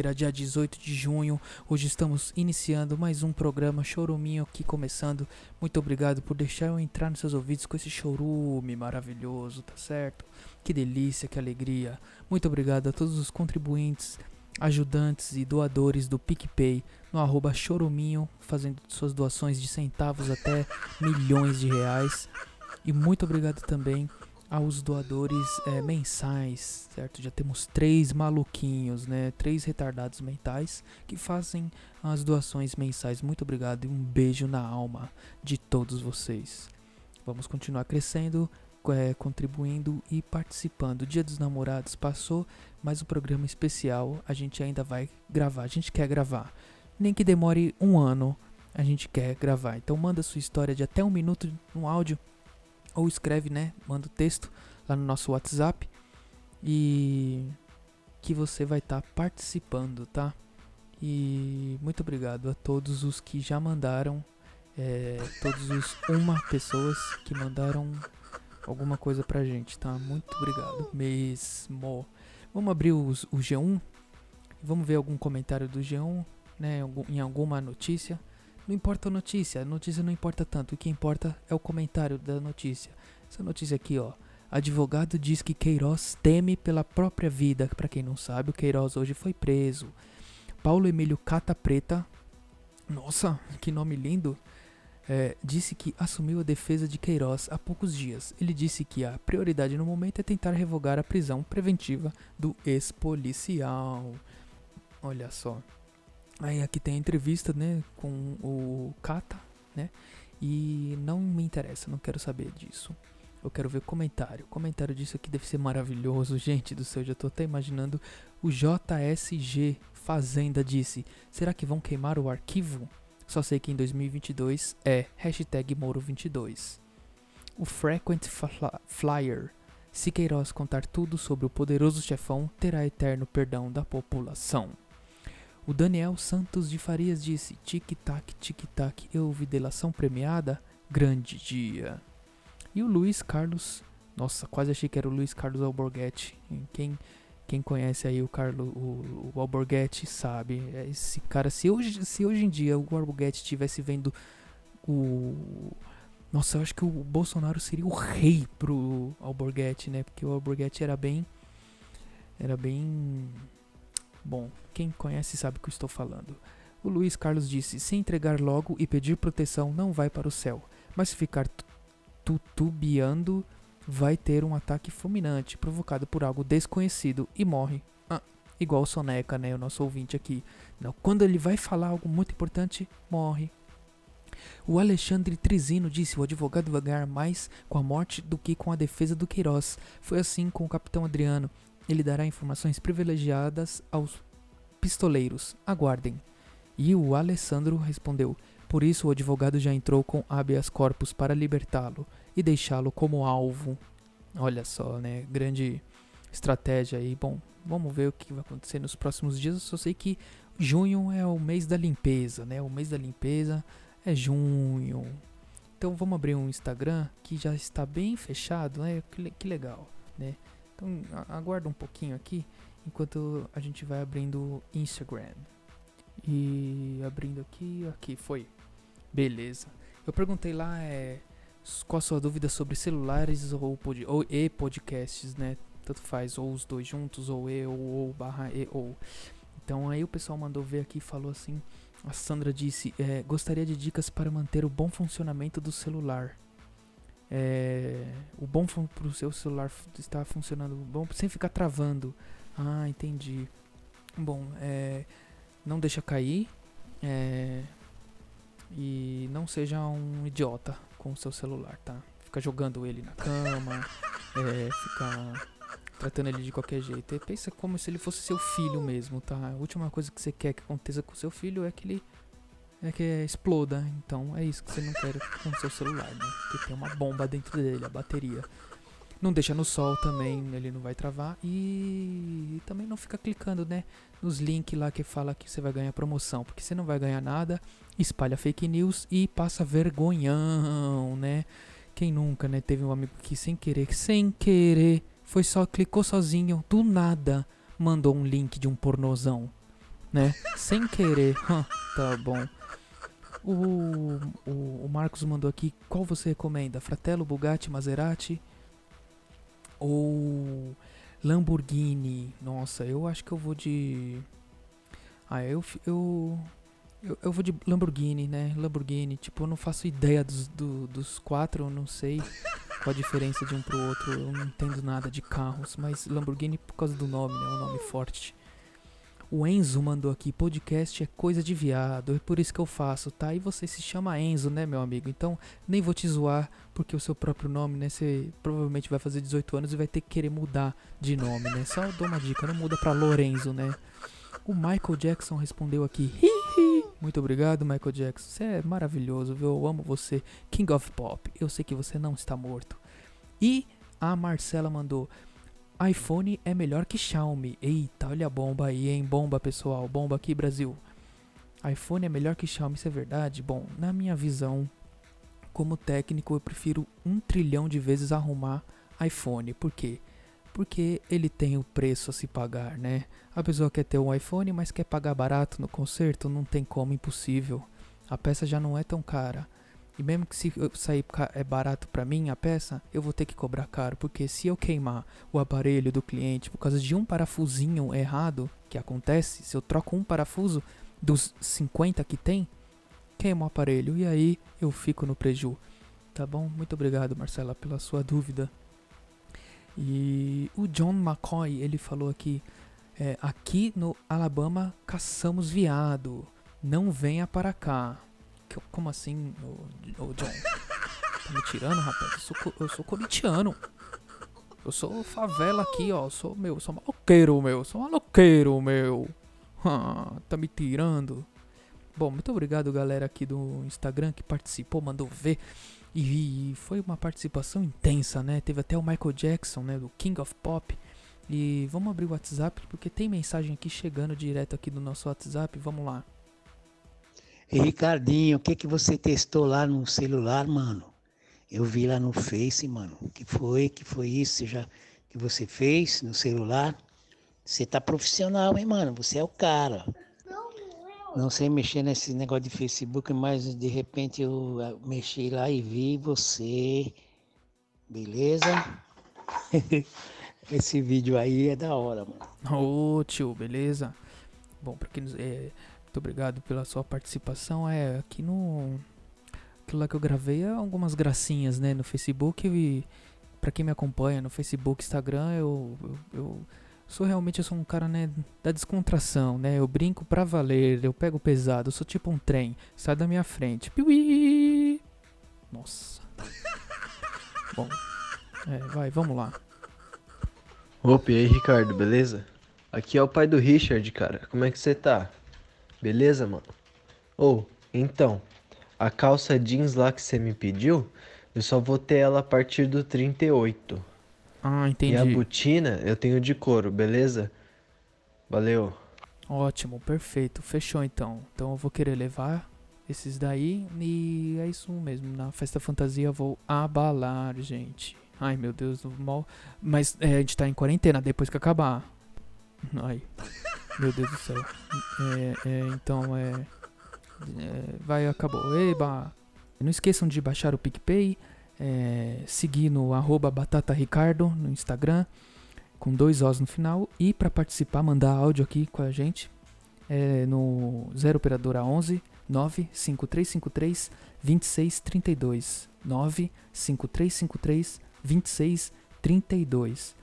quinta-feira, dia 18 de junho. Hoje estamos iniciando mais um programa Choruminho aqui começando. Muito obrigado por deixar eu entrar nos seus ouvidos com esse chorume maravilhoso, tá certo? Que delícia, que alegria. Muito obrigado a todos os contribuintes, ajudantes e doadores do PicPay no arroba choruminho, fazendo suas doações de centavos até milhões de reais. E muito obrigado também aos doadores é, mensais, certo? Já temos três maluquinhos, né? Três retardados mentais que fazem as doações mensais. Muito obrigado e um beijo na alma de todos vocês. Vamos continuar crescendo, é, contribuindo e participando. O Dia dos Namorados passou, mas o programa especial a gente ainda vai gravar. A gente quer gravar, nem que demore um ano. A gente quer gravar. Então manda sua história de até um minuto no áudio ou escreve, né? Manda o texto lá no nosso WhatsApp e que você vai estar tá participando, tá? E muito obrigado a todos os que já mandaram, é, todos os uma pessoas que mandaram alguma coisa pra gente, tá? Muito obrigado mesmo. Vamos abrir os, o G1 vamos ver algum comentário do G1, né? Em alguma notícia. Não importa a notícia, a notícia não importa tanto. O que importa é o comentário da notícia. Essa notícia aqui, ó. Advogado diz que Queiroz teme pela própria vida. Para quem não sabe, o Queiroz hoje foi preso. Paulo Emílio Cata Preta, nossa, que nome lindo, é, disse que assumiu a defesa de Queiroz há poucos dias. Ele disse que a prioridade no momento é tentar revogar a prisão preventiva do ex-policial. Olha só. Aí aqui tem a entrevista, né, com o Kata, né? E não me interessa, não quero saber disso. Eu quero ver comentário. Comentário disso aqui deve ser maravilhoso. Gente do céu, já tô até imaginando. O JSG Fazenda disse: Será que vão queimar o arquivo? Só sei que em 2022 é hashtag Moro22. O Frequent Flyer. Se Queiroz contar tudo sobre o poderoso chefão, terá eterno perdão da população. O Daniel Santos de Farias disse: tic-tac, tic-tac, eu ouvi delação premiada? Grande dia. E o Luiz Carlos, nossa, quase achei que era o Luiz Carlos Alborguete. Quem, quem conhece aí o Carlos, o, o sabe. É esse cara, se hoje, se hoje em dia o Alborguete estivesse vendo o. Nossa, eu acho que o Bolsonaro seria o rei pro Alborguete, né? Porque o Alborguete era bem. Era bem Bom, quem conhece sabe o que estou falando. O Luiz Carlos disse: se entregar logo e pedir proteção, não vai para o céu, mas se ficar tutubiando, vai ter um ataque fulminante provocado por algo desconhecido e morre. Ah, igual o Soneca, né? O nosso ouvinte aqui. Não, quando ele vai falar algo muito importante, morre. O Alexandre Trizino disse: o advogado vai ganhar mais com a morte do que com a defesa do Queiroz. Foi assim com o capitão Adriano. Ele dará informações privilegiadas aos pistoleiros. Aguardem. E o Alessandro respondeu: Por isso o advogado já entrou com habeas corpus para libertá-lo e deixá-lo como alvo. Olha só, né? Grande estratégia aí. Bom, vamos ver o que vai acontecer nos próximos dias. Eu só sei que junho é o mês da limpeza, né? O mês da limpeza é junho. Então vamos abrir um Instagram que já está bem fechado, né? Que, legal, né? Então aguarda um pouquinho aqui enquanto a gente vai abrindo Instagram. E abrindo aqui, aqui foi. Beleza. Eu perguntei lá é, qual a sua dúvida sobre celulares ou, pod, ou e podcasts, né? Tanto faz, ou os dois juntos, ou e, ou, ou barra e, ou. Então aí o pessoal mandou ver aqui e falou assim. A Sandra disse: é, gostaria de dicas para manter o bom funcionamento do celular é, o bom para o seu celular está funcionando bom sem ficar travando. Ah, entendi. Bom, é, não deixa cair é, e não seja um idiota com o seu celular, tá? Fica jogando ele na cama, é, fica tratando ele de qualquer jeito. E pensa como se ele fosse seu filho mesmo, tá? A última coisa que você quer que aconteça com seu filho é que ele é que exploda. Então é isso que você não quer com seu celular, né? Porque tem uma bomba dentro dele, a bateria. Não deixa no sol também, ele não vai travar. E também não fica clicando, né? Nos links lá que fala que você vai ganhar promoção. Porque você não vai ganhar nada, espalha fake news e passa vergonhão, né? Quem nunca, né? Teve um amigo que sem querer, sem querer, foi só, clicou sozinho, do nada, mandou um link de um pornozão, né? sem querer. tá bom. O, o, o Marcos mandou aqui, qual você recomenda? Fratello, Bugatti, Maserati? ou Lamborghini. Nossa, eu acho que eu vou de. Ah, eu, eu, eu, eu vou de Lamborghini, né? Lamborghini. Tipo, eu não faço ideia dos, do, dos quatro, eu não sei qual a diferença de um pro outro. Eu não entendo nada de carros, mas Lamborghini por causa do nome, né? Um nome forte. O Enzo mandou aqui, podcast é coisa de viado, é por isso que eu faço, tá? E você se chama Enzo, né, meu amigo? Então, nem vou te zoar, porque o seu próprio nome, né, você provavelmente vai fazer 18 anos e vai ter que querer mudar de nome, né? Só dou uma dica, não muda pra Lorenzo, né? O Michael Jackson respondeu aqui. Muito obrigado, Michael Jackson. Você é maravilhoso, viu? Eu amo você. King of Pop. Eu sei que você não está morto. E a Marcela mandou iPhone é melhor que Xiaomi. Eita, olha a bomba aí, hein? Bomba, pessoal. Bomba aqui, Brasil. iPhone é melhor que Xiaomi, isso é verdade? Bom, na minha visão, como técnico, eu prefiro um trilhão de vezes arrumar iPhone. Por quê? Porque ele tem o preço a se pagar, né? A pessoa quer ter um iPhone, mas quer pagar barato no conserto, não tem como, impossível. A peça já não é tão cara. E mesmo que se sair é barato para mim a peça, eu vou ter que cobrar caro, porque se eu queimar o aparelho do cliente por causa de um parafusinho errado que acontece, se eu troco um parafuso dos 50 que tem, queima o aparelho e aí eu fico no preju. Tá bom? Muito obrigado, Marcela, pela sua dúvida. E o John McCoy, ele falou aqui, é, aqui no Alabama caçamos viado, não venha para cá. Como assim, ô, ô John? Tá me tirando, rapaz? Eu sou, eu sou corintiano. Eu sou favela aqui, ó. Eu sou, meu, eu sou maloqueiro, meu. Eu sou maloqueiro, meu. Ah, tá me tirando. Bom, muito obrigado, galera aqui do Instagram que participou, mandou ver. E, foi uma participação intensa, né? Teve até o Michael Jackson, né? Do King of Pop. E vamos abrir o WhatsApp, porque tem mensagem aqui chegando direto aqui do nosso WhatsApp. Vamos lá. Ricardinho, o que que você testou lá no celular, mano? Eu vi lá no Face, mano. Que foi? que foi isso já que você fez no celular? Você tá profissional, hein, mano? Você é o cara. Não sei mexer nesse negócio de Facebook, mas de repente eu mexi lá e vi você. Beleza? Esse vídeo aí é da hora, mano. Ô, tio, beleza? Bom, pra quem é, muito obrigado pela sua participação. É, aqui no. Aquilo lá que eu gravei é algumas gracinhas, né? No Facebook e. Pra quem me acompanha no Facebook, Instagram, eu, eu, eu sou realmente eu sou um cara né, da descontração, né? Eu brinco pra valer, eu pego pesado, eu sou tipo um trem, sai da minha frente. Piuí! Nossa. Bom, é, vai, vamos lá. Opa, e aí, Ricardo, beleza? Aqui é o pai do Richard, cara. Como é que você tá? Beleza, mano? Ou, oh, então, a calça jeans lá que você me pediu, eu só vou ter ela a partir do 38. Ah, entendi. E a botina eu tenho de couro, beleza? Valeu. Ótimo, perfeito. Fechou então. Então eu vou querer levar esses daí e é isso mesmo. Na festa fantasia eu vou abalar, gente. Ai meu Deus, mal. Mas é, a gente tá em quarentena depois que acabar. Ai. Meu Deus do céu. É, é, então é, é, Vai, acabou. Eba! Não esqueçam de baixar o PicPay. É, seguir no arroba batataricardo no Instagram. Com dois Os no final. E para participar, mandar áudio aqui com a gente. É, no 0 Operadora 11 95353 2632. 95353 2632.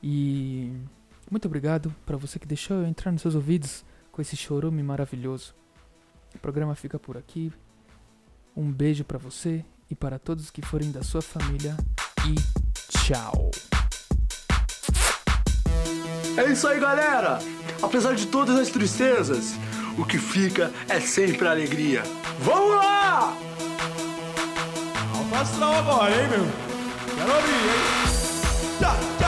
E muito obrigado para você que deixou eu entrar nos seus ouvidos com esse chorume maravilhoso. O programa fica por aqui. Um beijo para você e para todos que forem da sua família e tchau. É isso aí, galera! Apesar de todas as tristezas, o que fica é sempre alegria. Vamos lá! Astral agora, hein, meu? Quero ouvir, hein?